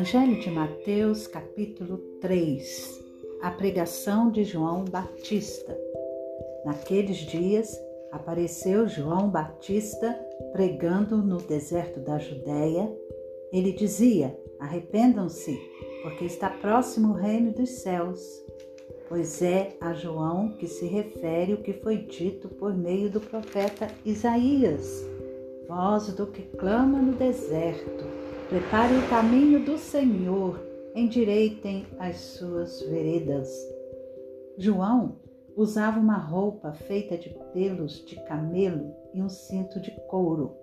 Evangelho de Mateus, capítulo 3 A pregação de João Batista. Naqueles dias apareceu João Batista pregando no deserto da Judéia. Ele dizia: Arrependam-se, porque está próximo o reino dos céus. Pois é a João que se refere o que foi dito por meio do profeta Isaías voz do que clama no deserto. Prepare o caminho do Senhor, endireitem as suas veredas. João usava uma roupa feita de pelos de camelo e um cinto de couro.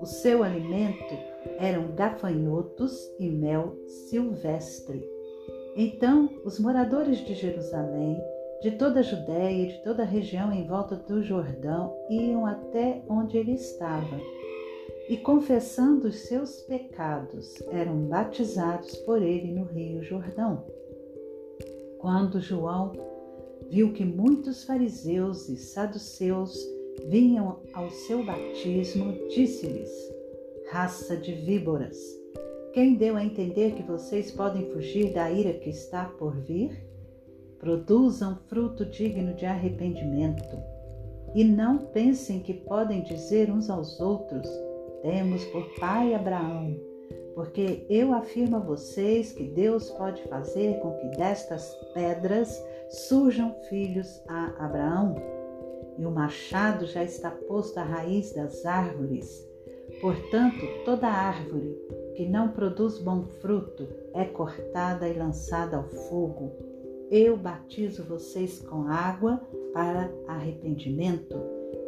O seu alimento eram gafanhotos e mel silvestre. Então, os moradores de Jerusalém de toda a Judéia e de toda a região em volta do Jordão iam até onde ele estava e, confessando os seus pecados, eram batizados por ele no Rio Jordão. Quando João viu que muitos fariseus e saduceus vinham ao seu batismo, disse-lhes: Raça de víboras, quem deu a entender que vocês podem fugir da ira que está por vir? produzam fruto digno de arrependimento. E não pensem que podem dizer uns aos outros: Temos por pai Abraão, porque eu afirmo a vocês que Deus pode fazer com que destas pedras surjam filhos a Abraão. E o machado já está posto à raiz das árvores. Portanto, toda árvore que não produz bom fruto é cortada e lançada ao fogo. Eu batizo vocês com água para arrependimento,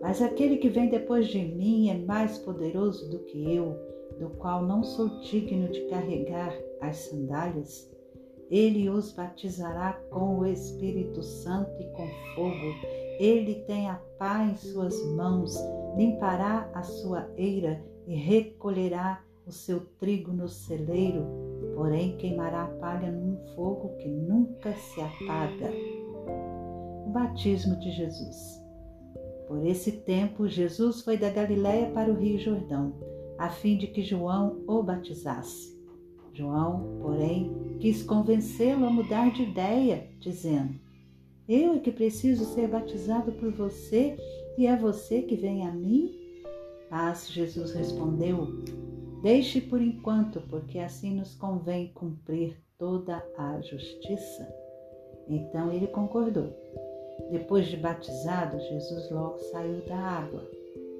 mas aquele que vem depois de mim é mais poderoso do que eu, do qual não sou digno de carregar as sandálias. Ele os batizará com o Espírito Santo e com fogo. Ele tem a pá em suas mãos, limpará a sua eira e recolherá o seu trigo no celeiro, porém queimará a palha num fogo que nunca se apaga. O batismo de Jesus. Por esse tempo, Jesus foi da Galiléia para o Rio Jordão, a fim de que João o batizasse. João, porém, quis convencê-lo a mudar de ideia, dizendo: Eu é que preciso ser batizado por você e é você que vem a mim? Mas Jesus respondeu: Deixe por enquanto, porque assim nos convém cumprir toda a justiça. Então ele concordou. Depois de batizado, Jesus logo saiu da água.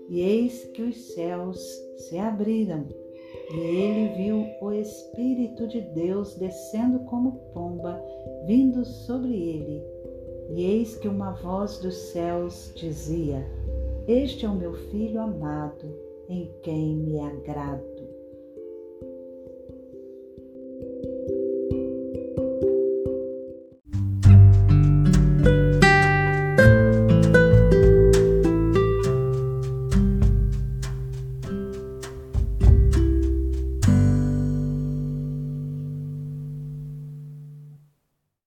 E eis que os céus se abriram, e ele viu o Espírito de Deus descendo como pomba, vindo sobre ele. E eis que uma voz dos céus dizia: Este é o meu filho amado, em quem me agrado.